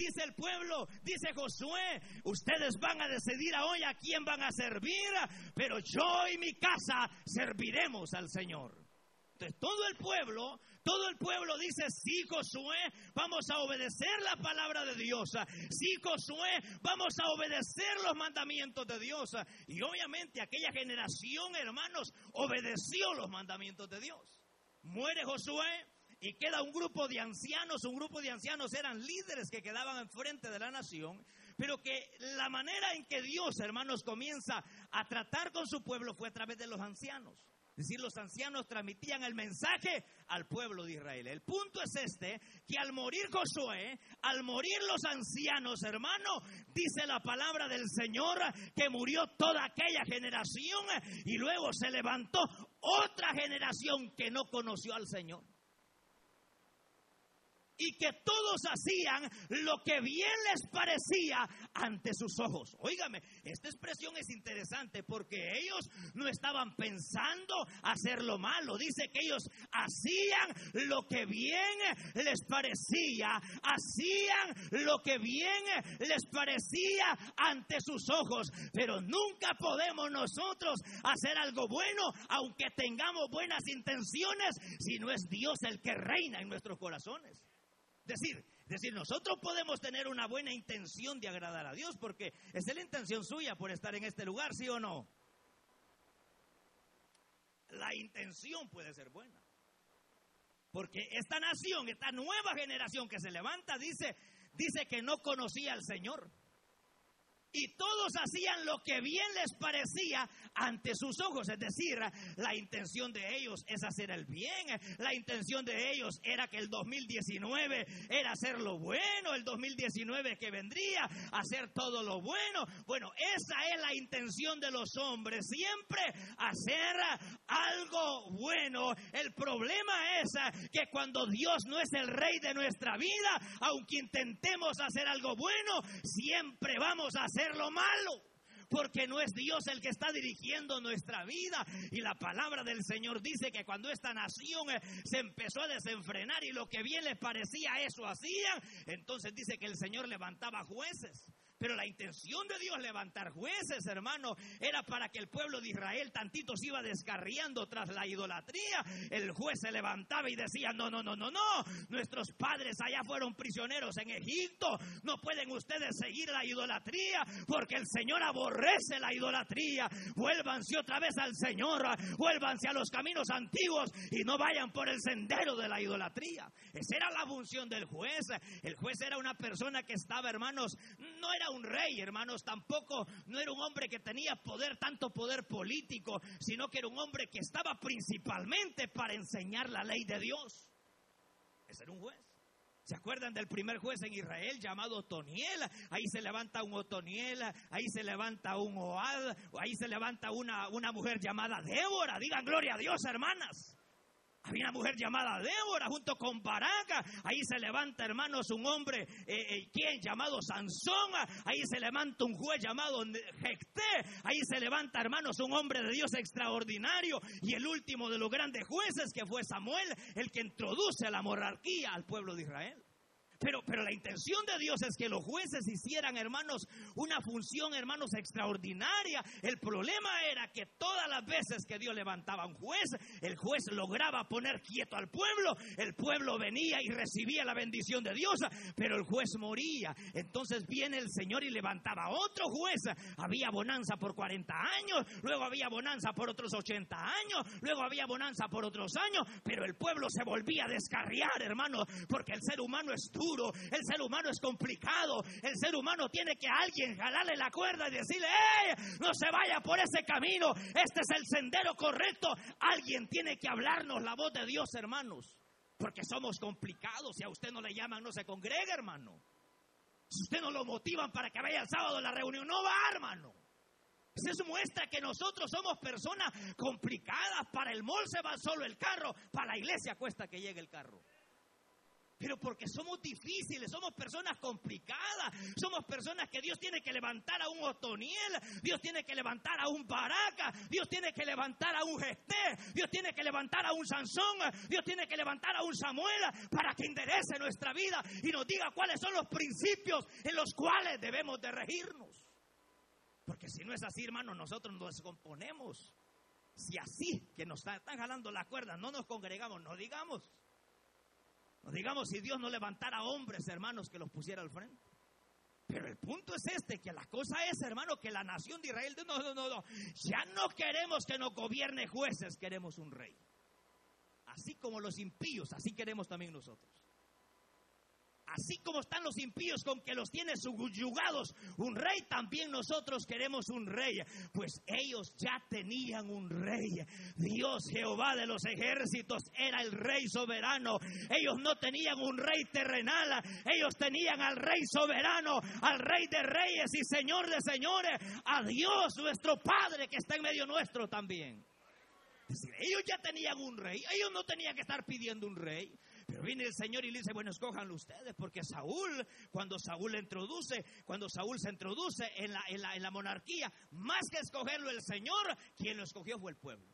dice el pueblo, dice Josué, ustedes van a decidir hoy a quién van a servir, pero yo y mi casa serviremos al Señor. Entonces todo el pueblo todo el pueblo dice, sí, Josué, vamos a obedecer la palabra de Dios. Sí, Josué, vamos a obedecer los mandamientos de Dios. Y obviamente aquella generación, hermanos, obedeció los mandamientos de Dios. Muere Josué, y queda un grupo de ancianos, un grupo de ancianos eran líderes que quedaban enfrente de la nación, pero que la manera en que Dios, hermanos, comienza a tratar con su pueblo fue a través de los ancianos. Es decir, los ancianos transmitían el mensaje al pueblo de Israel. El punto es este, que al morir Josué, al morir los ancianos, hermano, dice la palabra del Señor que murió toda aquella generación y luego se levantó otra generación que no conoció al Señor y que todos hacían lo que bien les parecía ante sus ojos. Óigame, esta expresión es interesante porque ellos no estaban pensando hacer lo malo. Dice que ellos hacían lo que bien les parecía, hacían lo que bien les parecía ante sus ojos. Pero nunca podemos nosotros hacer algo bueno, aunque tengamos buenas intenciones, si no es Dios el que reina en nuestros corazones decir, decir, nosotros podemos tener una buena intención de agradar a Dios porque es la intención suya por estar en este lugar, ¿sí o no? La intención puede ser buena. Porque esta nación, esta nueva generación que se levanta, dice, dice que no conocía al Señor. Y todos hacían lo que bien les parecía ante sus ojos. Es decir, la intención de ellos es hacer el bien. La intención de ellos era que el 2019 era hacer lo bueno. El 2019 que vendría, hacer todo lo bueno. Bueno, esa es la intención de los hombres. Siempre hacer algo bueno. El problema es que cuando Dios no es el rey de nuestra vida, aunque intentemos hacer algo bueno, siempre vamos a hacer lo malo porque no es Dios el que está dirigiendo nuestra vida. Y la palabra del Señor dice que cuando esta nación eh, se empezó a desenfrenar y lo que bien les parecía eso hacían, entonces dice que el Señor levantaba jueces pero la intención de Dios levantar jueces, hermano, era para que el pueblo de Israel tantito se iba descarriando tras la idolatría. El juez se levantaba y decía, no, no, no, no, no, nuestros padres allá fueron prisioneros en Egipto, no pueden ustedes seguir la idolatría porque el Señor aborrece la idolatría. Vuélvanse otra vez al Señor, vuélvanse a los caminos antiguos y no vayan por el sendero de la idolatría. Esa era la función del juez. El juez era una persona que estaba, hermanos, no era un rey, hermanos, tampoco no era un hombre que tenía poder, tanto poder político, sino que era un hombre que estaba principalmente para enseñar la ley de Dios. Ese era un juez. ¿Se acuerdan del primer juez en Israel llamado Otoniel? Ahí se levanta un Otoniel, ahí se levanta un Oad, ahí se levanta una, una mujer llamada Débora. Digan gloria a Dios, hermanas. Había una mujer llamada Débora junto con Baraca. Ahí se levanta, hermanos, un hombre, eh, eh. Llamado Sansón. Ahí se levanta un juez llamado Jecté. Ahí se levanta, hermanos, un hombre de Dios extraordinario. Y el último de los grandes jueces, que fue Samuel, el que introduce la monarquía al pueblo de Israel. Pero, pero la intención de Dios es que los jueces hicieran, hermanos, una función, hermanos, extraordinaria. El problema era que todas las veces que Dios levantaba un juez, el juez lograba poner quieto al pueblo, el pueblo venía y recibía la bendición de Dios, pero el juez moría. Entonces viene el Señor y levantaba otro juez. Había bonanza por 40 años, luego había bonanza por otros 80 años, luego había bonanza por otros años, pero el pueblo se volvía a descarriar, hermanos, porque el ser humano estuvo el ser humano es complicado, el ser humano tiene que alguien jalarle la cuerda y decirle. No se vaya por ese camino, este es el sendero correcto. Alguien tiene que hablarnos la voz de Dios, hermanos, porque somos complicados. Si a usted no le llaman, no se congrega, hermano. Si usted no lo motivan para que vaya el sábado a la reunión, no va, hermano. Eso muestra que nosotros somos personas complicadas. Para el mall se va solo el carro, para la iglesia cuesta que llegue el carro. Pero porque somos difíciles, somos personas complicadas, somos personas que Dios tiene que levantar a un Otoniel, Dios tiene que levantar a un Baraca, Dios tiene que levantar a un Gesté, Dios tiene que levantar a un Sansón, Dios tiene que levantar a un Samuel para que enderece nuestra vida y nos diga cuáles son los principios en los cuales debemos de regirnos. Porque si no es así, hermano, nosotros nos descomponemos. Si así que nos están jalando la cuerda, no nos congregamos, no digamos. Digamos si Dios no levantara hombres, hermanos, que los pusiera al frente. Pero el punto es este, que la cosa es, hermano, que la nación de Israel, no, no, no, no, ya no queremos que nos gobierne jueces, queremos un rey. Así como los impíos, así queremos también nosotros. Así como están los impíos con que los tiene subyugados un rey, también nosotros queremos un rey. Pues ellos ya tenían un rey. Dios Jehová de los ejércitos era el rey soberano. Ellos no tenían un rey terrenal. Ellos tenían al rey soberano, al rey de reyes y señor de señores, a Dios nuestro Padre que está en medio nuestro también. Ellos ya tenían un rey. Ellos no tenían que estar pidiendo un rey. Pero viene el Señor y le dice, bueno, escójanlo ustedes, porque Saúl, cuando Saúl introduce, cuando Saúl se introduce en la, en la, en la monarquía, más que escogerlo el Señor, quien lo escogió fue el pueblo.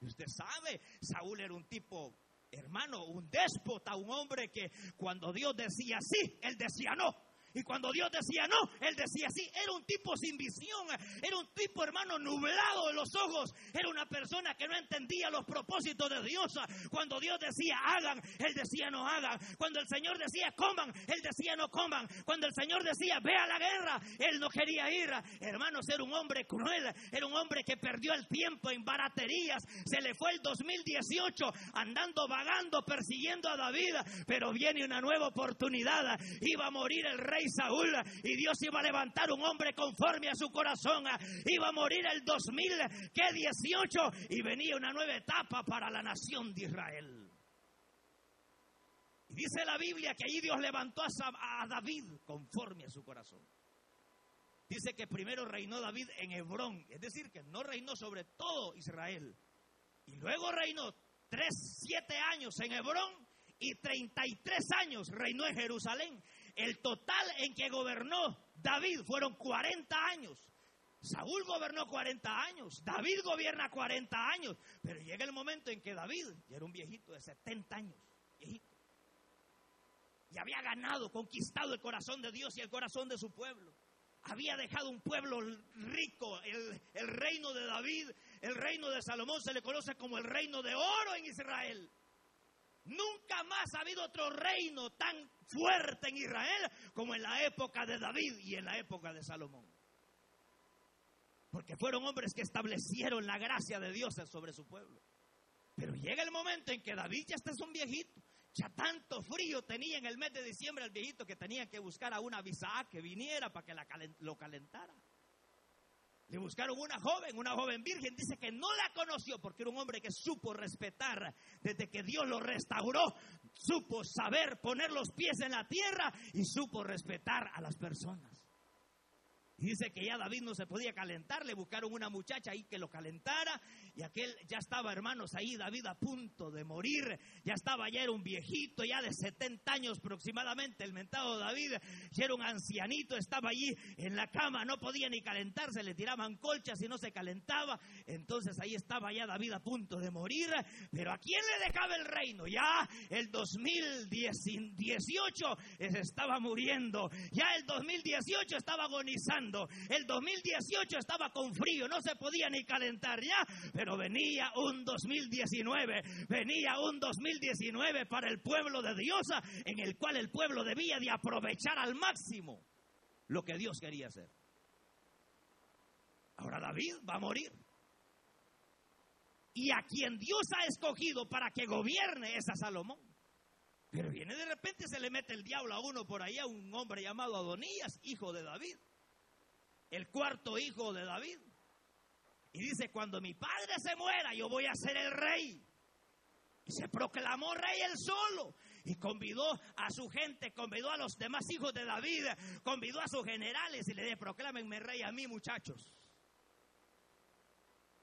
Y usted sabe, Saúl era un tipo, hermano, un déspota, un hombre que cuando Dios decía sí, él decía no. Y cuando Dios decía no, él decía sí. Era un tipo sin visión, era un tipo hermano nublado de los ojos, era una persona que no entendía los propósitos de Dios. Cuando Dios decía hagan, él decía no hagan. Cuando el Señor decía coman, él decía no coman. Cuando el Señor decía ve a la guerra, él no quería ir. Hermanos, era un hombre cruel, era un hombre que perdió el tiempo en baraterías. Se le fue el 2018 andando vagando, persiguiendo a David, pero viene una nueva oportunidad. Iba a morir el rey Saúl y Dios iba a levantar un hombre conforme a su corazón. Iba a morir el 2018 y venía una nueva etapa para la nación de Israel. Y dice la Biblia que allí Dios levantó a David conforme a su corazón. Dice que primero reinó David en Hebrón, es decir, que no reinó sobre todo Israel. Y luego reinó tres, siete años en Hebrón y 33 años reinó en Jerusalén. El total en que gobernó David fueron 40 años. Saúl gobernó 40 años, David gobierna 40 años, pero llega el momento en que David ya era un viejito de 70 años. Y había ganado, conquistado el corazón de Dios y el corazón de su pueblo. Había dejado un pueblo rico, el reino de David, el reino de Salomón se le conoce como el reino de oro en Israel. Nunca más ha habido otro reino tan fuerte en Israel como en la época de David y en la época de Salomón. Porque fueron hombres que establecieron la gracia de Dios sobre su pueblo. Pero llega el momento en que David ya está es un viejito. Ya tanto frío tenía en el mes de diciembre el viejito que tenía que buscar a una Bisá que viniera para que lo calentara. Le buscaron una joven, una joven virgen. Dice que no la conoció porque era un hombre que supo respetar desde que Dios lo restauró. Supo saber poner los pies en la tierra y supo respetar a las personas. Dice que ya David no se podía calentar, le buscaron una muchacha ahí que lo calentara y aquel ya estaba, hermanos, ahí David a punto de morir, ya estaba, ya era un viejito, ya de 70 años aproximadamente, el mentado David, ya era un ancianito, estaba allí en la cama, no podía ni calentarse, le tiraban colchas y no se calentaba, entonces ahí estaba ya David a punto de morir, pero ¿a quién le dejaba el reino? Ya el 2018 estaba muriendo, ya el 2018 estaba agonizando. El 2018 estaba con frío, no se podía ni calentar. Ya, pero venía un 2019, venía un 2019 para el pueblo de Dios, en el cual el pueblo debía de aprovechar al máximo lo que Dios quería hacer. Ahora David va a morir. Y a quien Dios ha escogido para que gobierne es a Salomón. Pero viene de repente, se le mete el diablo a uno por ahí, a un hombre llamado Adonías, hijo de David el cuarto hijo de David. Y dice, cuando mi padre se muera, yo voy a ser el rey. Y se proclamó rey él solo. Y convidó a su gente, convidó a los demás hijos de David, convidó a sus generales y le dijo, proclámenme rey a mí, muchachos.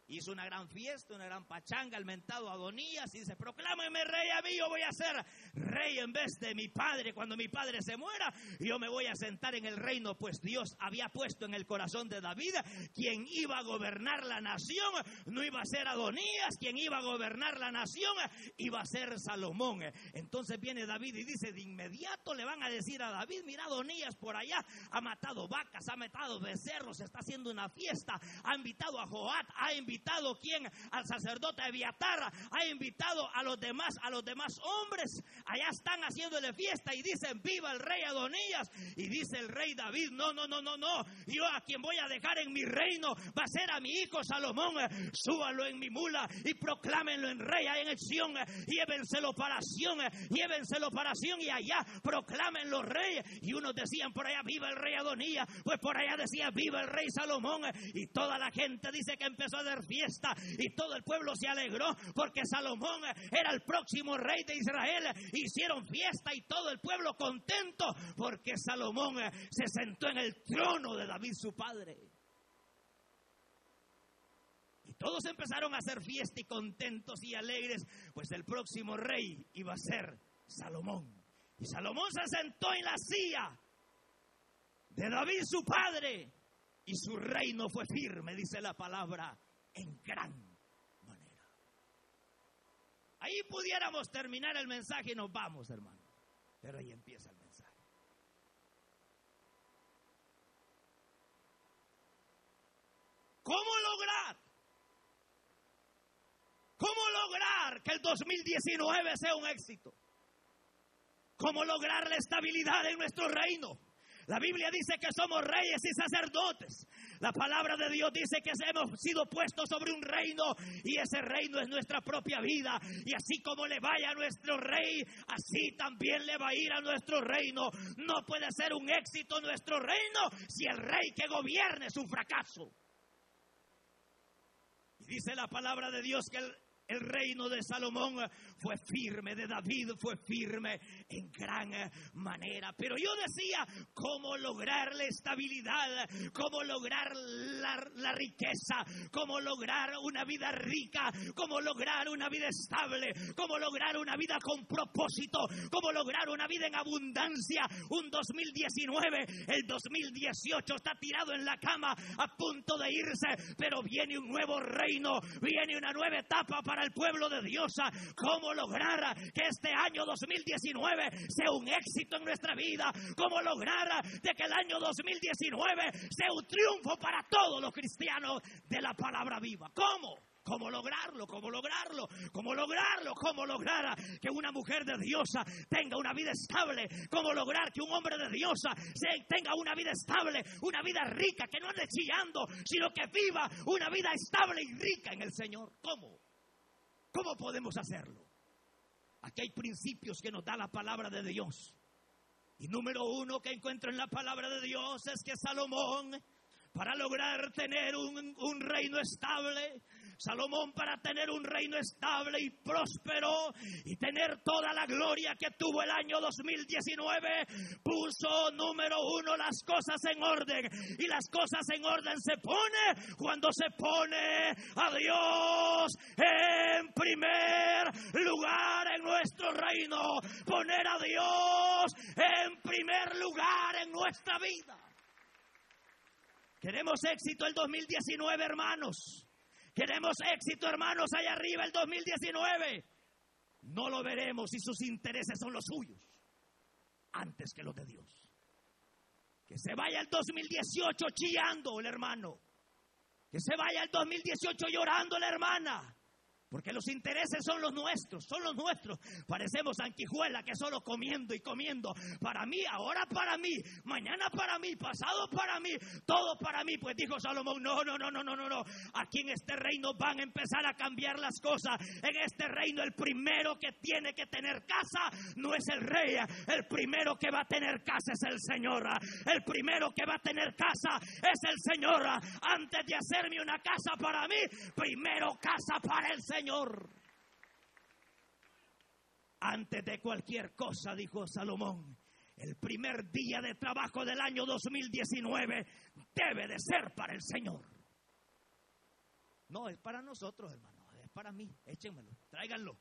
Hizo una gran fiesta, una gran pachanga, el mentado Adonías, y dice, proclámenme rey a mí, yo voy a ser rey en vez de mi padre. Cuando mi padre se muera, yo me voy a sentar en el reino, pues Dios había puesto en el corazón de David quien iba a gobernar la nación. No iba a ser Adonías, quien iba a gobernar la nación, iba a ser Salomón. Entonces viene David y dice, de inmediato le van a decir a David, mira Adonías por allá, ha matado vacas, ha matado becerros, está haciendo una fiesta, ha invitado a Joat, ha invitado quien al sacerdote Abiatar, ha invitado a los demás, a los demás hombres allá están haciéndole fiesta y dicen, viva el rey Adonías. Y dice el rey David, no, no, no, no, no, yo a quien voy a dejar en mi reino va a ser a mi hijo Salomón. Súbalo en mi mula y proclámenlo en rey en acción. Llévenselo para Sion, llévenselo para Sion y allá proclámenlo rey. Y unos decían por allá, viva el rey Adonías, pues por allá decía, viva el rey Salomón. Y toda la gente dice que empezó a dar fiesta y todo el pueblo se alegró porque Salomón era el próximo rey de Israel hicieron fiesta y todo el pueblo contento porque Salomón se sentó en el trono de David su padre. Y todos empezaron a hacer fiesta y contentos y alegres, pues el próximo rey iba a ser Salomón. Y Salomón se sentó en la silla de David su padre y su reino fue firme, dice la palabra, en gran Ahí pudiéramos terminar el mensaje y nos vamos, hermano. Pero ahí empieza el mensaje. ¿Cómo lograr? ¿Cómo lograr que el 2019 sea un éxito? ¿Cómo lograr la estabilidad en nuestro reino? La Biblia dice que somos reyes y sacerdotes. La palabra de Dios dice que hemos sido puestos sobre un reino y ese reino es nuestra propia vida. Y así como le vaya a nuestro rey, así también le va a ir a nuestro reino. No puede ser un éxito nuestro reino si el rey que gobierne es un fracaso. Y dice la palabra de Dios que el, el reino de Salomón fue firme, de David fue firme en gran manera. Pero yo decía, ¿cómo lograr la estabilidad? ¿Cómo lograr la, riqueza? ¿Cómo lograr una vida rica? ¿Cómo lograr una vida estable? ¿Cómo lograr una vida con propósito? ¿Cómo lograr una vida en abundancia? Un 2019, el 2018 está tirado en la cama a punto de irse, pero viene un nuevo reino, viene una nueva etapa para el pueblo de Dios cómo lograr que este año 2019 sea un éxito en nuestra vida, cómo lograr de que el año 2019 sea un triunfo para todos los cristianos de la palabra viva. ¿Cómo? ¿Cómo lograrlo? ¿Cómo lograrlo? ¿Cómo lograrlo? ¿Cómo lograr que una mujer de Diosa tenga una vida estable? ¿Cómo lograr que un hombre de Diosa tenga una vida estable, una vida rica, que no ande chillando, sino que viva una vida estable y rica en el Señor? ¿Cómo? ¿Cómo podemos hacerlo? Aquí hay principios que nos da la palabra de Dios. Y número uno que encuentro en la palabra de Dios es que Salomón, para lograr tener un, un reino estable, Salomón para tener un reino estable y próspero y tener toda la gloria que tuvo el año 2019, puso número uno las cosas en orden. Y las cosas en orden se pone cuando se pone a Dios en primer lugar en nuestro reino. Poner a Dios en primer lugar en nuestra vida. Queremos éxito el 2019, hermanos. Queremos éxito, hermanos, allá arriba el 2019. No lo veremos si sus intereses son los suyos antes que los de Dios. Que se vaya el 2018 chillando el hermano. Que se vaya el 2018 llorando la hermana. Porque los intereses son los nuestros, son los nuestros. Parecemos anquijuela que solo comiendo y comiendo. Para mí, ahora para mí, mañana para mí, pasado para mí, todo para mí. Pues dijo Salomón, no, no, no, no, no, no, no. Aquí en este reino van a empezar a cambiar las cosas. En este reino el primero que tiene que tener casa no es el rey. El primero que va a tener casa es el Señor. El primero que va a tener casa es el Señor. Antes de hacerme una casa para mí, primero casa para el Señor. Señor. Antes de cualquier cosa, dijo Salomón, el primer día de trabajo del año 2019 debe de ser para el Señor. No, es para nosotros, hermano, es para mí. Échenmelo, tráiganlo.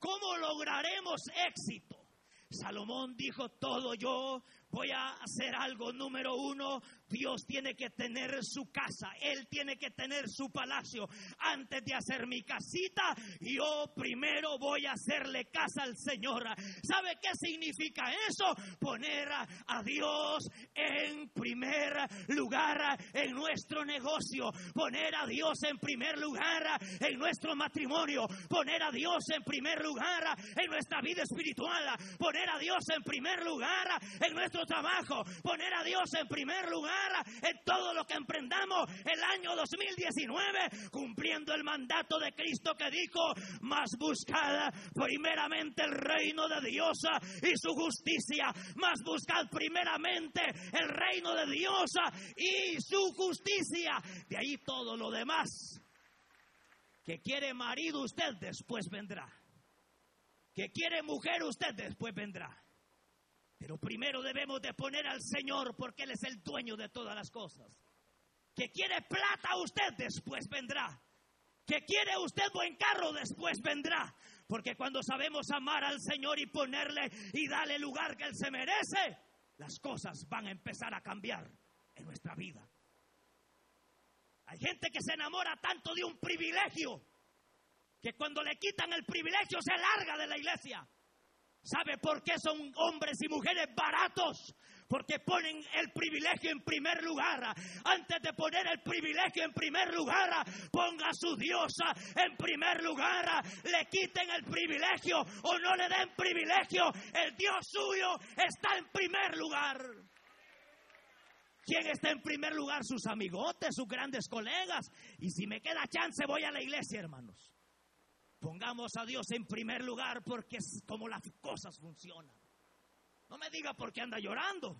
¿Cómo lograremos éxito? Salomón dijo, todo yo voy a hacer algo. Número uno, Dios tiene que tener su casa, Él tiene que tener su palacio. Antes de hacer mi casita, yo primero voy a hacerle casa al Señor. ¿Sabe qué significa eso? Poner a, Dios en primer lugar en nuestro negocio, poner a Dios en primer lugar en nuestro matrimonio, poner a Dios en primer lugar en nuestra vida espiritual, poner a Dios en primer lugar en nuestro trabajo, poner a Dios en primer lugar en todo lo que emprendamos el año 2019, cumpliendo el mandato de Cristo que dijo, más buscad primeramente el reino de Dios y su justicia, más buscad primeramente el reino de Dios y su justicia. De ahí todo lo demás. Que quiere marido usted, después vendrá. Que quiere mujer usted, después vendrá. Pero primero debemos de poner al Señor porque Él es el dueño de todas las cosas. Que quiere plata usted, después vendrá. Que quiere usted buen carro, después vendrá. Porque cuando sabemos amar al Señor y ponerle y darle el lugar que Él se merece, las cosas van a empezar a cambiar en nuestra vida. Hay gente que se enamora tanto de un privilegio que cuando le quitan el privilegio se larga de la iglesia. ¿Sabe por qué son hombres y mujeres baratos? Porque ponen el privilegio en primer lugar. Antes de poner el privilegio en primer lugar, ponga a su diosa en primer lugar. Le quiten el privilegio o no le den privilegio. El Dios suyo está en primer lugar. ¿Quién está en primer lugar? Sus amigotes, sus grandes colegas. Y si me queda chance, voy a la iglesia, hermanos. Pongamos a Dios en primer lugar porque es como las cosas funcionan. No me diga por qué anda llorando.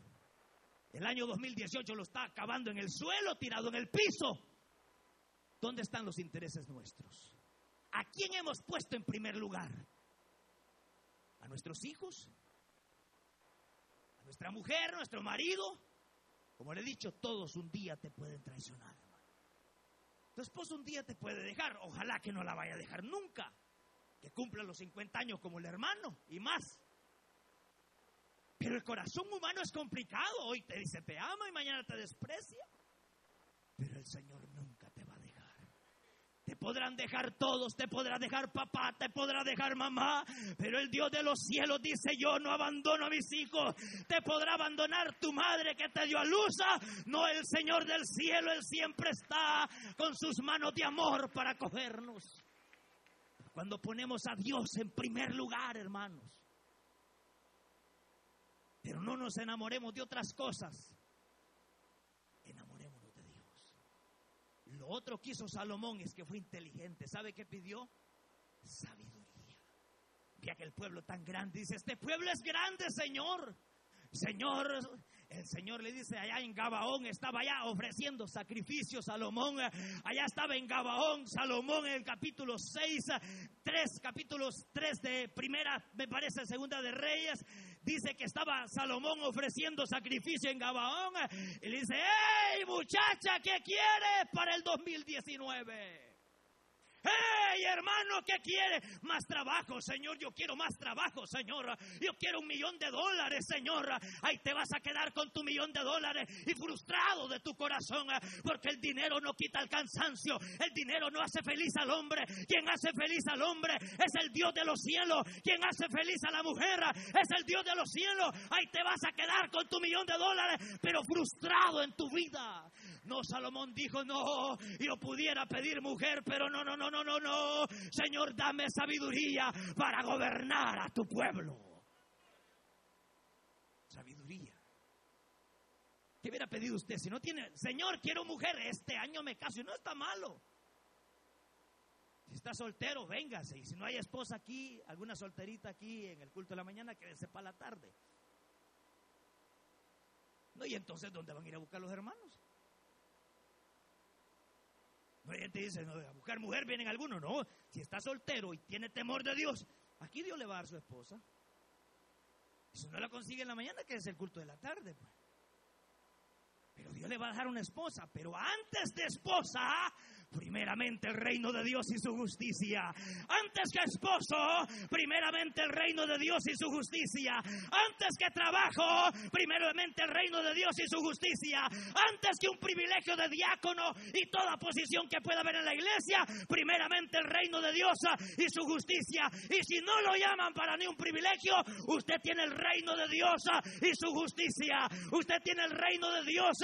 El año 2018 lo está acabando en el suelo, tirado en el piso. ¿Dónde están los intereses nuestros? ¿A quién hemos puesto en primer lugar? ¿A nuestros hijos? ¿A nuestra mujer, nuestro marido? Como le he dicho, todos un día te pueden traicionar. Tu esposo un día te puede dejar, ojalá que no la vaya a dejar nunca, que cumpla los 50 años como el hermano y más. Pero el corazón humano es complicado, hoy te dice te amo y mañana te desprecia, pero el Señor nunca te va a dejar. Te podrán dejar todos, te podrá dejar papá, te podrá dejar mamá, pero el Dios de los cielos dice yo no abandono a mis hijos. Te podrá abandonar tu madre que te dio a luz, no el Señor del cielo, Él siempre está con sus manos de amor para cogernos. Cuando ponemos a Dios en primer lugar, hermanos. Pero no nos enamoremos de otras cosas. Lo otro que hizo Salomón es que fue inteligente. ¿Sabe qué pidió? Sabiduría. Vi aquel pueblo tan grande. Dice, este pueblo es grande, Señor. Señor, el Señor le dice, allá en Gabaón estaba allá ofreciendo sacrificios Salomón. Allá estaba en Gabaón Salomón en el capítulo 6, 3, capítulos 3 de primera, me parece, segunda de Reyes. Dice que estaba Salomón ofreciendo sacrificio en Gabaón. Y le dice, hey muchacha, ¿qué quieres para el 2019? ¡Hey, hermano, qué quiere! Más trabajo, Señor. Yo quiero más trabajo, Señor. Yo quiero un millón de dólares, Señor. Ahí te vas a quedar con tu millón de dólares y frustrado de tu corazón, porque el dinero no quita el cansancio. El dinero no hace feliz al hombre. Quien hace feliz al hombre es el Dios de los cielos. Quien hace feliz a la mujer es el Dios de los cielos. Ahí te vas a quedar con tu millón de dólares, pero frustrado en tu vida. No, Salomón dijo, no, yo pudiera pedir mujer, pero no, no, no, no, no, no. Señor, dame sabiduría para gobernar a tu pueblo. Sabiduría. ¿Qué hubiera pedido usted? Si no tiene, Señor, quiero mujer, este año me caso y no está malo. Si está soltero, véngase. Y si no hay esposa aquí, alguna solterita aquí en el culto de la mañana, quédese para la tarde. No, y entonces, ¿dónde van a ir a buscar los hermanos? No gente dice, no, a buscar mujer vienen algunos. No, si está soltero y tiene temor de Dios, aquí Dios le va a dar su esposa. Si no la consigue en la mañana, que es el culto de la tarde. Pues. Pero Dios le va a dejar una esposa. Pero antes de esposa, primeramente el reino de Dios y su justicia. Antes que esposo, primeramente el reino de Dios y su justicia. Antes que trabajo, primeramente el reino de Dios y su justicia. Antes que un privilegio de diácono y toda posición que pueda haber en la iglesia, primeramente el reino de Dios y su justicia. Y si no lo llaman para ni un privilegio, usted tiene el reino de Dios y su justicia. Usted tiene el reino de Dios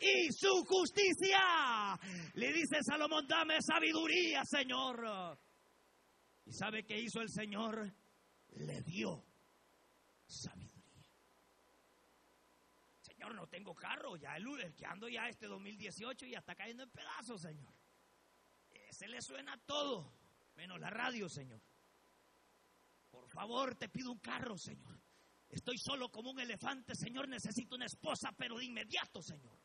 y su justicia. Le dice Salomón, dame sabiduría, Señor. ¿Y sabe qué hizo el Señor? Le dio sabiduría. Señor, no tengo carro, ya el, el que ando ya este 2018 y ya está cayendo en pedazos, Señor. Ese le suena todo, menos la radio, Señor. Por favor, te pido un carro, Señor. Estoy solo como un elefante, Señor. Necesito una esposa, pero de inmediato, Señor.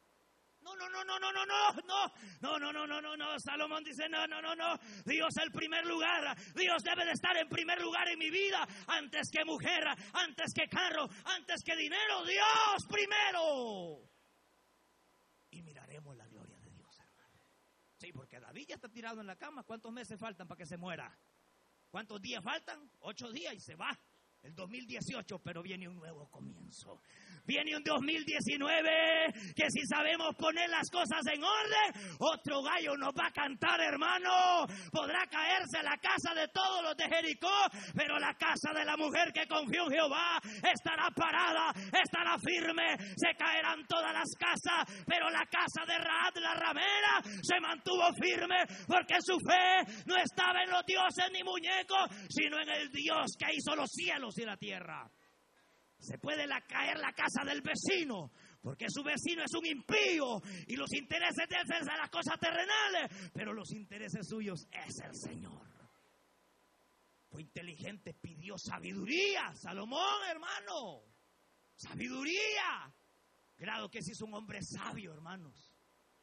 No, no, no, no, no, no, no, no, no, no, no, no, no, no. Salomón dice, no, no, no, no. Dios el primer lugar. Dios debe de estar en primer lugar en mi vida. Antes que mujer, antes que carro, antes que dinero. Dios primero. Y miraremos la gloria de Dios, hermano. Sí, porque David ya está tirado en la cama. ¿Cuántos meses faltan para que se muera? ¿Cuántos días faltan? Ocho días y se va. El 2018, pero viene un nuevo comienzo. Viene un 2019 que si sabemos poner las cosas en orden, otro gallo nos va a cantar, hermano. Podrá caerse la casa de todos los de Jericó, pero la casa de la mujer que confió en Jehová estará parada, estará firme. Se caerán todas las casas, pero la casa de Raad, la ramera, se mantuvo firme porque su fe no estaba en los dioses ni muñecos, sino en el Dios que hizo los cielos y la tierra. Se puede la, caer la casa del vecino, porque su vecino es un impío y los intereses de él son las cosas terrenales, pero los intereses suyos es el Señor. Fue inteligente, pidió sabiduría. Salomón, hermano, sabiduría. Grado que se hizo un hombre sabio, hermanos.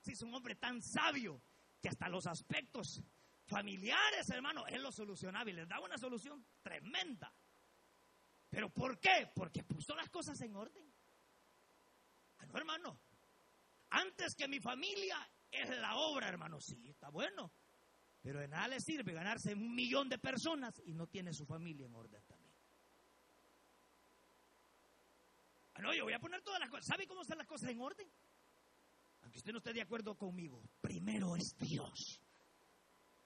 Se hizo un hombre tan sabio que hasta los aspectos familiares, hermano, él los solucionaba y les daba una solución tremenda. ¿Pero por qué? Porque puso las cosas en orden. Ah, no, hermano. Antes que mi familia es la obra, hermano. Sí, está bueno. Pero de nada le sirve ganarse un millón de personas y no tiene su familia en orden también. Ah, no, yo voy a poner todas las cosas. ¿Sabe cómo están las cosas en orden? Aunque usted no esté de acuerdo conmigo. Primero es Dios.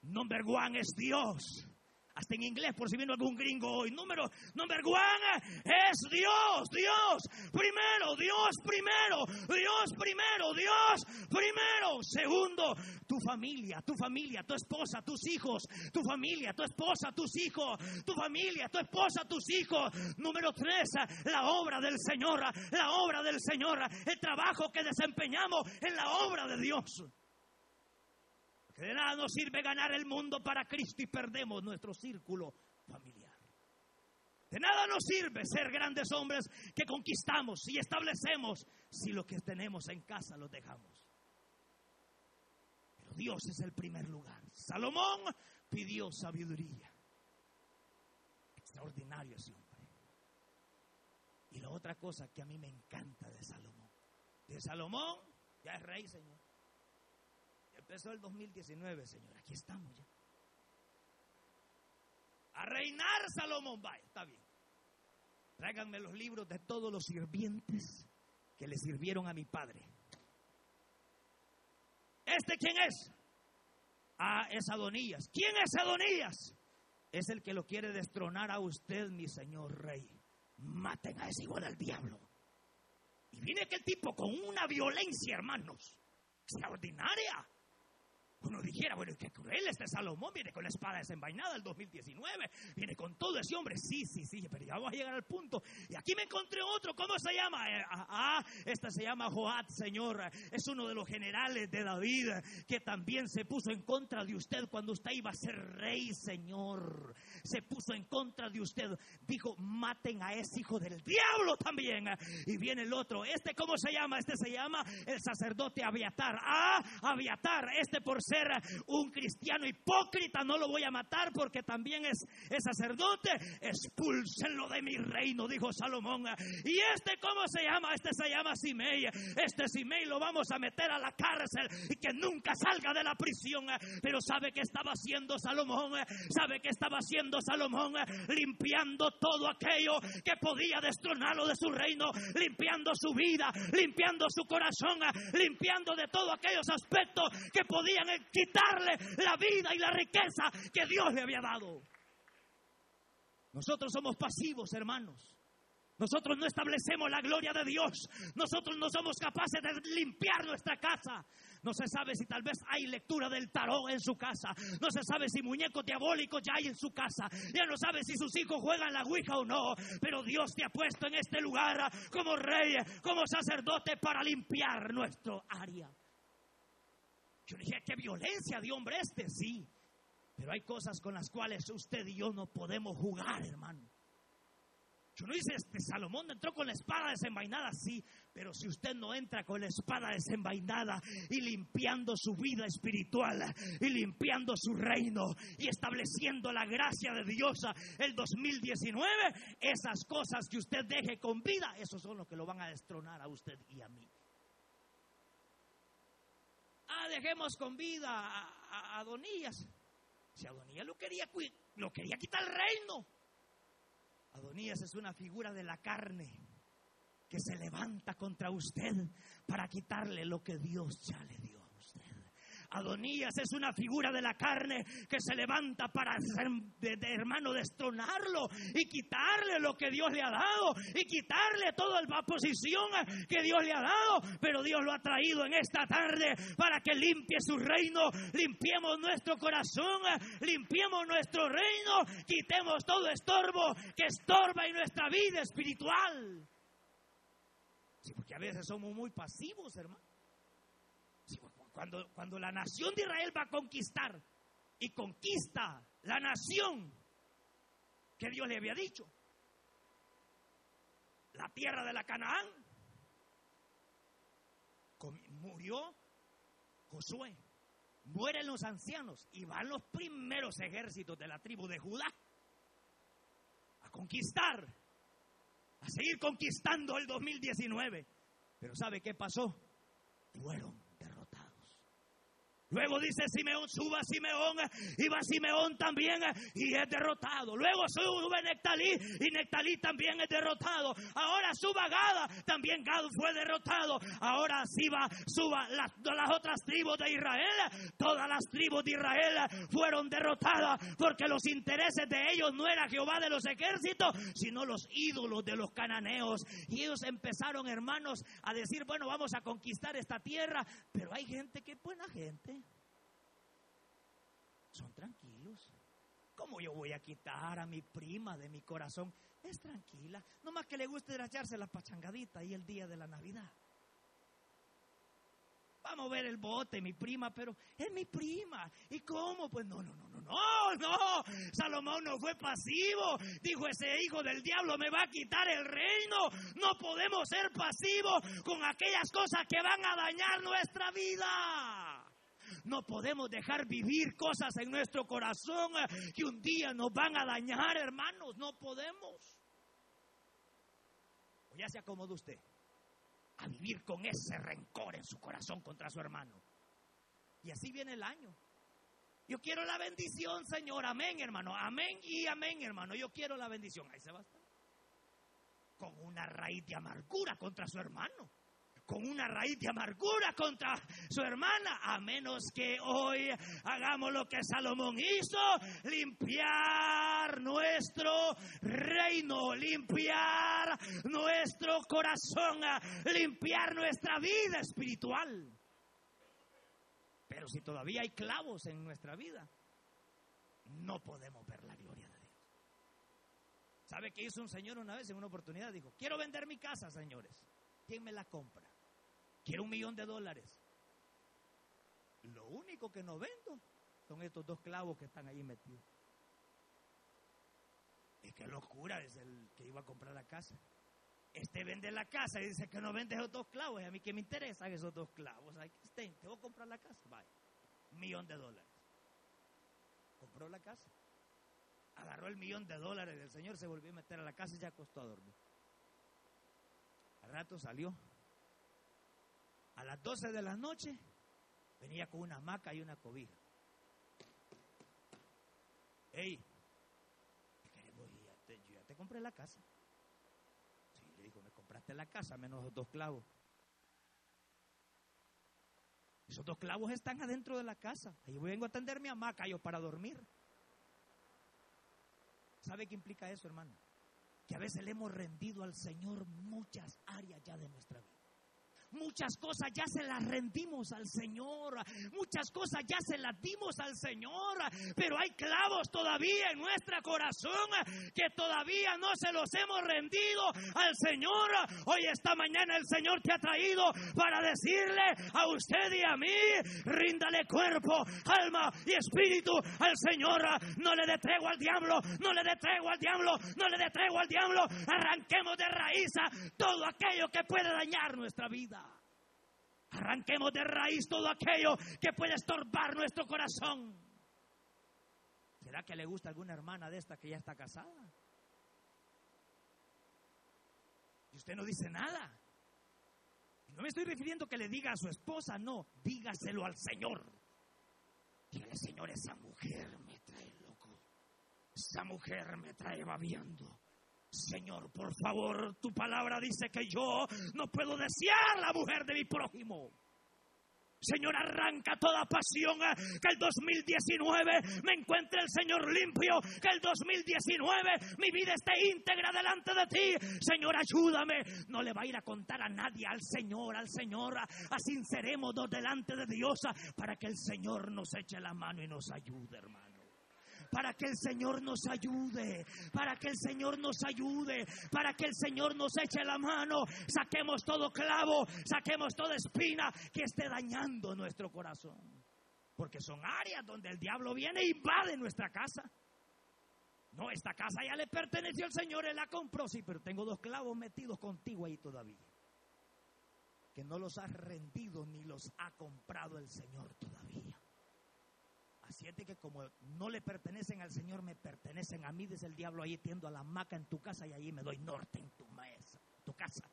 Number one es Dios hasta en inglés por si vino algún gringo hoy. Número, number one es Dios, Dios primero, Dios primero, Dios primero, Dios primero. Segundo, tu familia, tu familia, tu esposa, tus hijos, tu familia, tu esposa, tus hijos, tu familia, tu esposa, tus hijos. Número tres, la obra del Señor, la obra del Señor, el trabajo que desempeñamos en la obra de Dios. Que de nada nos sirve ganar el mundo para Cristo y perdemos nuestro círculo familiar. De nada nos sirve ser grandes hombres que conquistamos y establecemos si lo que tenemos en casa lo dejamos. Pero Dios es el primer lugar. Salomón pidió sabiduría. Extraordinario ese hombre. Y la otra cosa que a mí me encanta de Salomón. De Salomón ya es rey, Señor. Empezó el 2019, Señor. Aquí estamos ya. A reinar Salomón. Vaya, está bien. Tráiganme los libros de todos los sirvientes que le sirvieron a mi padre. ¿Este quién es? Ah, es Adonías. ¿Quién es Adonías? Es el que lo quiere destronar a usted, mi señor rey. Maten a ese hijo del diablo. Y viene aquel tipo con una violencia, hermanos, extraordinaria. Uno dijera, bueno, qué cruel este Salomón, viene con la espada desenvainada el 2019, viene con todo ese hombre. Sí, sí, sí, pero ya vamos a llegar al punto. Y aquí me encontré otro, ¿cómo se llama? Eh, ah, ah, este se llama Joat, Señor. Es uno de los generales de David que también se puso en contra de usted cuando usted iba a ser rey, Señor. Se puso en contra de usted. Dijo, maten a ese hijo del diablo también. Y viene el otro. ¿Este cómo se llama? Este se llama el sacerdote Aviatar. Ah, Aviatar, este por ser un cristiano hipócrita, no lo voy a matar porque también es, es sacerdote, expúlsenlo de mi reino, dijo Salomón. Y este, ¿cómo se llama? Este se llama Simei. Este Simei lo vamos a meter a la cárcel y que nunca salga de la prisión. Pero ¿sabe qué estaba haciendo Salomón? ¿Sabe qué estaba haciendo Salomón? Limpiando todo aquello que podía destronarlo de su reino, limpiando su vida, limpiando su corazón, limpiando de todos aquellos aspectos que podían quitarle la vida y la riqueza que Dios le había dado. Nosotros somos pasivos, hermanos. Nosotros no establecemos la gloria de Dios. Nosotros no somos capaces de limpiar nuestra casa. No se sabe si tal vez hay lectura del tarot en su casa. No se sabe si muñecos diabólicos ya hay en su casa. Ya no sabe si sus hijos juegan la Ouija o no. Pero Dios te ha puesto en este lugar como rey, como sacerdote para limpiar nuestro área. Yo dije, qué violencia de hombre este, sí. Pero hay cosas con las cuales usted y yo no podemos jugar, hermano. Yo no dice, este Salomón entró con la espada desenvainada, sí, pero si usted no entra con la espada desenvainada y limpiando su vida espiritual y limpiando su reino y estableciendo la gracia de Dios el 2019, esas cosas que usted deje con vida, esos son los que lo van a destronar a usted y a mí. Ah, dejemos con vida a, Adonías. Si Adonías lo quería, lo quería quitar el reino. Adonías es una figura de la carne que se levanta contra usted para quitarle lo que Dios ya le dio. Adonías es una figura de la carne que se levanta para, de, hermano, destronarlo y quitarle lo que Dios le ha dado y quitarle toda la posición que Dios le ha dado. Pero Dios lo ha traído en esta tarde para que limpie su reino, limpiemos nuestro corazón, limpiemos nuestro reino, quitemos todo estorbo que estorba en nuestra vida espiritual. Sí, porque a veces somos muy pasivos, hermano. Cuando, cuando la nación de Israel va a conquistar y conquista la nación que Dios le había dicho, la tierra de la Canaán, murió Josué, mueren los ancianos y van los primeros ejércitos de la tribu de Judá a conquistar, a seguir conquistando el 2019. Pero ¿sabe qué pasó? Fueron Luego dice Simeón, suba Simeón, y va Simeón también y es derrotado. Luego sube Nectalí y Nectalí también es derrotado. Ahora suba Gada, también Gad fue derrotado. Ahora sí va, suba las, otras tribus de Israel. Todas las tribus de Israel fueron derrotadas porque los intereses de ellos no era Jehová de los ejércitos, sino los ídolos de los cananeos. Y ellos empezaron, hermanos, a decir, bueno, vamos a conquistar esta tierra, pero hay gente que es buena gente son tranquilos. ¿Cómo yo voy a quitar a mi prima de mi corazón? Es tranquila. No más que le guste echarse la pachangadita ahí el día de la Navidad. Vamos a ver el bote, mi prima, pero es mi prima. ¿Y cómo? Pues no, no, no, no, no, no. Salomón no fue pasivo. Dijo, ese hijo del diablo me va a quitar el reino. No podemos ser pasivos con aquellas cosas que van a dañar nuestra vida. No podemos dejar vivir cosas en nuestro corazón que un día nos van a dañar, hermanos. No podemos. O ya se acomoda usted a vivir con ese rencor en su corazón contra su hermano. Y así viene el año. Yo quiero la bendición, Señor. Amén, hermano. Amén y amén, hermano. Yo quiero la bendición. Ahí se va a estar. Con una raíz de amargura contra su hermano con una raíz de amargura contra su hermana, a menos que hoy hagamos lo que Salomón hizo, limpiar nuestro reino, limpiar nuestro corazón, limpiar nuestra vida espiritual. Pero si todavía hay clavos en nuestra vida, no podemos ver la gloria de Dios. ¿Sabe qué hizo un señor una vez en una oportunidad? Dijo, quiero vender mi casa, señores. ¿Quién me la compra? Quiero un millón de dólares. Lo único que no vendo son estos dos clavos que están ahí metidos. Es que locura es el que iba a comprar la casa. Este vende la casa y dice que no vende esos dos clavos. Y a mí que me interesan esos dos clavos. Ahí estén, te voy a comprar la casa. Vaya. millón de dólares. Compró la casa. Agarró el millón de dólares del señor, se volvió a meter a la casa y ya acostó a dormir. Al rato salió. A las 12 de la noche venía con una hamaca y una cobija. Ey, queremos yo ya te compré la casa. Sí, le dijo, me compraste la casa menos dos clavos. Esos dos clavos están adentro de la casa. Ahí vengo a tender mi hamaca yo para dormir. ¿Sabe qué implica eso, hermano? Que a veces le hemos rendido al Señor muchas áreas ya de nuestra vida. Muchas cosas ya se las rendimos al Señor. Muchas cosas ya se las dimos al Señor. Pero hay clavos todavía en nuestro corazón que todavía no se los hemos rendido al Señor. Hoy esta mañana el Señor te ha traído para decirle a usted y a mí, ríndale cuerpo, alma y espíritu al Señor. No le dé al diablo, no le dé al diablo, no le dé al diablo. Arranquemos de raíz todo aquello que puede dañar nuestra vida. Arranquemos de raíz todo aquello que puede estorbar nuestro corazón. ¿Será que le gusta alguna hermana de esta que ya está casada? Y usted no dice nada. no me estoy refiriendo que le diga a su esposa, no, dígaselo al Señor. Dígale, Señor, esa mujer me trae loco. Esa mujer me trae babiando. Señor, por favor, tu palabra dice que yo no puedo desear la mujer de mi prójimo. Señor, arranca toda pasión. Eh, que el 2019 me encuentre el Señor limpio. Que el 2019 mi vida esté íntegra delante de ti. Señor, ayúdame. No le va a ir a contar a nadie, al Señor, al Señor. Asincerémonos delante de Dios para que el Señor nos eche la mano y nos ayude, hermano para que el Señor nos ayude, para que el Señor nos ayude, para que el Señor nos eche la mano, saquemos todo clavo, saquemos toda espina que esté dañando nuestro corazón. Porque son áreas donde el diablo viene e invade nuestra casa. No, esta casa ya le perteneció al Señor, Él la compró, sí, pero tengo dos clavos metidos contigo ahí todavía. Que no los has rendido ni los ha comprado el Señor todavía. Así es que como no le pertenecen al Señor, me pertenecen a mí, desde el diablo, ahí tiendo a la hamaca en tu casa y allí me doy norte en tu mesa, tu casa.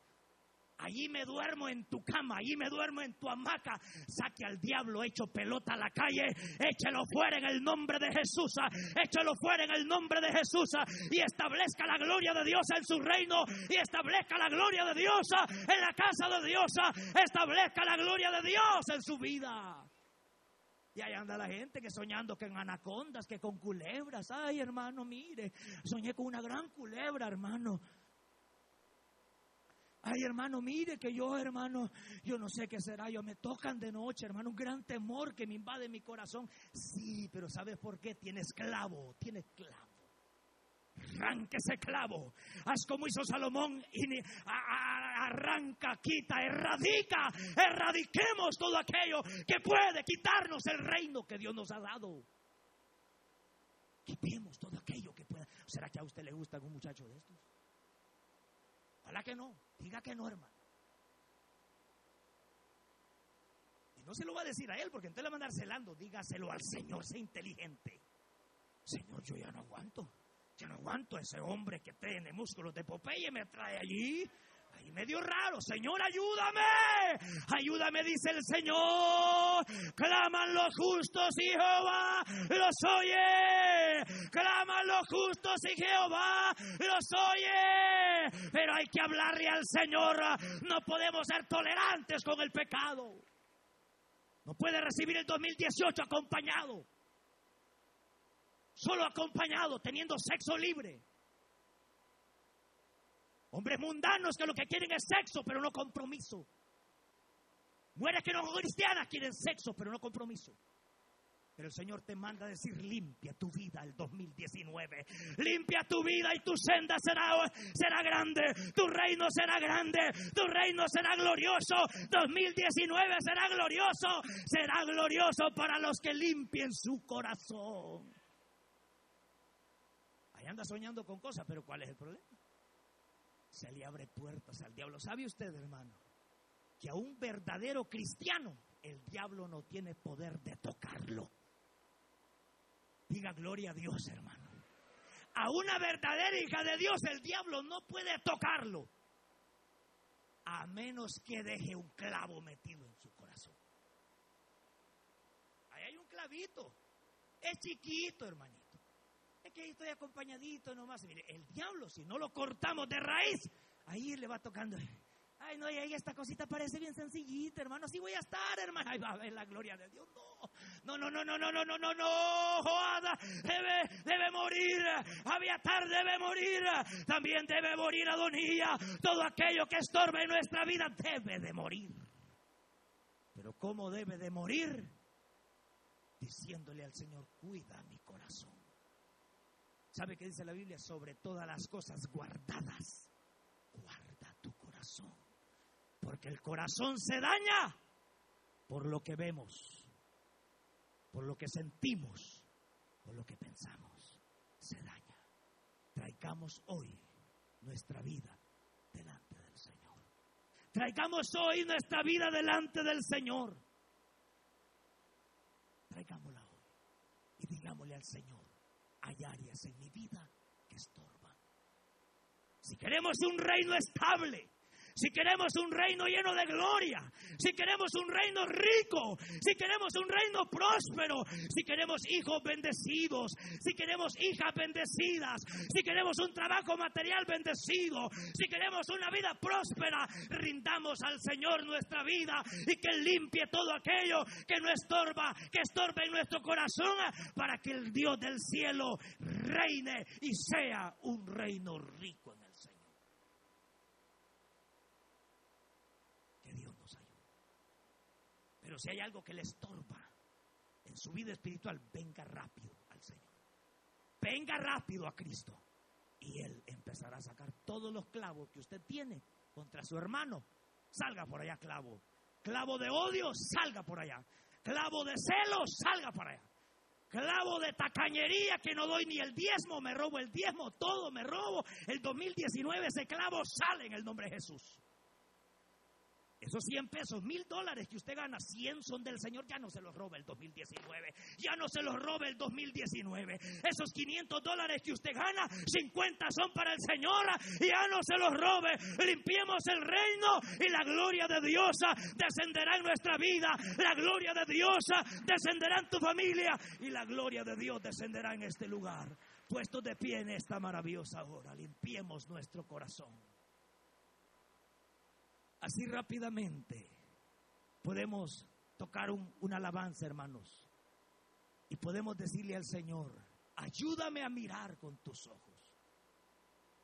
Allí me duermo en tu cama, allí me duermo en tu hamaca. Saque al diablo hecho pelota a la calle, échelo fuera en el nombre de Jesús, échelo fuera en el nombre de Jesús y establezca la gloria de Dios en su reino y establezca la gloria de Dios en la casa de Dios, establezca la gloria de Dios en su vida. Y ahí anda la gente que soñando con anacondas, que con culebras. Ay, hermano, mire, soñé con una gran culebra, hermano. Ay, hermano, mire que yo, hermano, yo no sé qué será. Yo me tocan de noche, hermano, un gran temor que me invade mi corazón. Sí, pero ¿sabes por qué? Tienes clavo, tienes clavo arranque ese clavo. Haz como hizo Salomón y arranca, quita, erradica, erradiquemos todo aquello que puede quitarnos el reino que Dios nos ha dado. Quitemos todo aquello que pueda. ¿Será que a usted le gusta algún muchacho de estos? Ojalá que no. Diga que no, hermano. Y no se lo va a decir a él porque entonces le va a andar celando. Dígaselo al Señor, sea inteligente. Señor, yo ya no aguanto. Yo no aguanto ese hombre que tiene músculos de Popeye, me trae allí. Ahí medio raro, Señor, ayúdame. Ayúdame, dice el Señor. Claman los justos y Jehová los oye. Claman los justos y Jehová los oye. Pero hay que hablarle al Señor. No podemos ser tolerantes con el pecado. No puede recibir el 2018 acompañado solo acompañado, teniendo sexo libre. Hombres mundanos que lo que quieren es sexo, pero no compromiso. Mujeres que no son cristianas quieren sexo, pero no compromiso. Pero el Señor te manda a decir, limpia tu vida el 2019. Limpia tu vida y tu senda será, será grande. Tu reino será grande. Tu reino será glorioso. 2019 será glorioso. Será glorioso para los que limpien su corazón anda soñando con cosas, pero ¿cuál es el problema? Se le abre puertas al diablo. ¿Sabe usted, hermano? Que a un verdadero cristiano el diablo no tiene poder de tocarlo. Diga gloria a Dios, hermano. A una verdadera hija de Dios el diablo no puede tocarlo. A menos que deje un clavo metido en su corazón. Ahí hay un clavito. Es chiquito, hermanito. Ahí estoy acompañadito nomás. Mire, el diablo, si no lo cortamos de raíz, ahí le va tocando. Ay, no, y ahí esta cosita parece bien sencillita, hermano. Así voy a estar, hermano. Ahí va a ver la gloria de Dios. No, no, no, no, no, no, no, no, no. Joada debe, debe morir. Aviatar debe morir. También debe morir Adonía. Todo aquello que estorbe en nuestra vida debe de morir. Pero ¿cómo debe de morir? Diciéndole al Señor, corazón. ¿Sabe qué dice la Biblia? Sobre todas las cosas guardadas. Guarda tu corazón. Porque el corazón se daña por lo que vemos, por lo que sentimos, por lo que pensamos. Se daña. Traigamos hoy nuestra vida delante del Señor. Traigamos hoy nuestra vida delante del Señor. Traigámosla hoy. Y digámosle al Señor, hay áreas en mi vida que estorban. Si queremos un reino estable, si queremos un reino lleno de gloria, si queremos un reino rico, si queremos un reino próspero, si queremos hijos bendecidos, si queremos hijas bendecidas, si queremos un trabajo material bendecido, si queremos una vida próspera, rindamos al Señor nuestra vida y que limpie todo aquello que no estorba, que estorbe en nuestro corazón para que el Dios del cielo reine y sea un reino rico en Pero si hay algo que le estorba en su vida espiritual, venga rápido al Señor. Venga rápido a Cristo. Y Él empezará a sacar todos los clavos que usted tiene contra su hermano. Salga por allá, clavo. Clavo de odio, salga por allá. Clavo de celos, salga por allá. Clavo de tacañería que no doy ni el diezmo, me robo el diezmo, todo me robo. El 2019 ese clavo sale en el nombre de Jesús. Esos 100 pesos, mil dólares que usted gana, 100 son del Señor, ya no se los roba el 2019. Ya no se los roba el 2019. Esos 500 dólares que usted gana, 50 son para el Señor, ya no se los robe. Limpiemos el reino y la gloria de Dios descenderá en nuestra vida. La gloria de Dios descenderá en tu familia y la gloria de Dios descenderá en este lugar. Puesto de pie en esta maravillosa hora, limpiemos nuestro corazón. Así rápidamente podemos tocar un, una alabanza, hermanos. Y podemos decirle al Señor, ayúdame a mirar con tus ojos.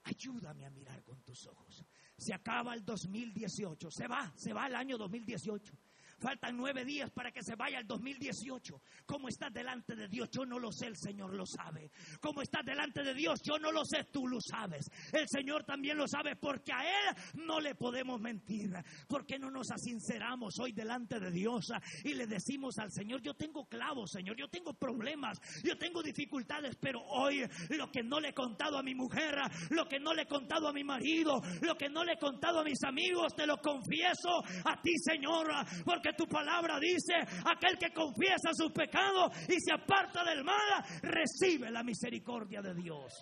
Ayúdame a mirar con tus ojos. Se acaba el 2018, se va, se va el año 2018. Faltan nueve días para que se vaya el 2018. ¿Cómo estás delante de Dios? Yo no lo sé, el Señor lo sabe. ¿Cómo estás delante de Dios? Yo no lo sé, tú lo sabes. El Señor también lo sabe porque a Él no le podemos mentir. Porque no nos asinceramos hoy delante de Dios y le decimos al Señor, yo tengo clavos, Señor, yo tengo problemas, yo tengo dificultades, pero hoy lo que no le he contado a mi mujer, lo que no le he contado a mi marido, lo que no le he contado a mis amigos, te lo confieso a ti, Señor, porque tu palabra dice, aquel que confiesa sus pecados y se aparta del mal, recibe la misericordia de Dios.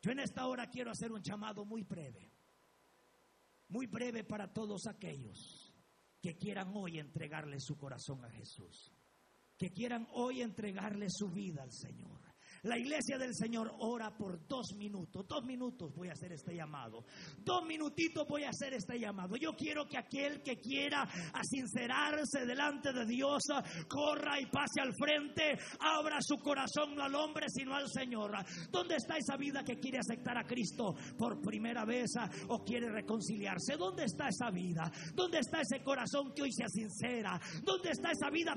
Yo en esta hora quiero hacer un llamado muy breve, muy breve para todos aquellos que quieran hoy entregarle su corazón a Jesús, que quieran hoy entregarle su vida al Señor. La iglesia del Señor ora por dos minutos. Dos minutos voy a hacer este llamado. Dos minutitos voy a hacer este llamado. Yo quiero que aquel que quiera sincerarse delante de Dios corra y pase al frente, abra su corazón no al hombre sino al Señor. ¿Dónde está esa vida que quiere aceptar a Cristo por primera vez o quiere reconciliarse? ¿Dónde está esa vida? ¿Dónde está ese corazón que hoy se sincera? ¿Dónde está esa vida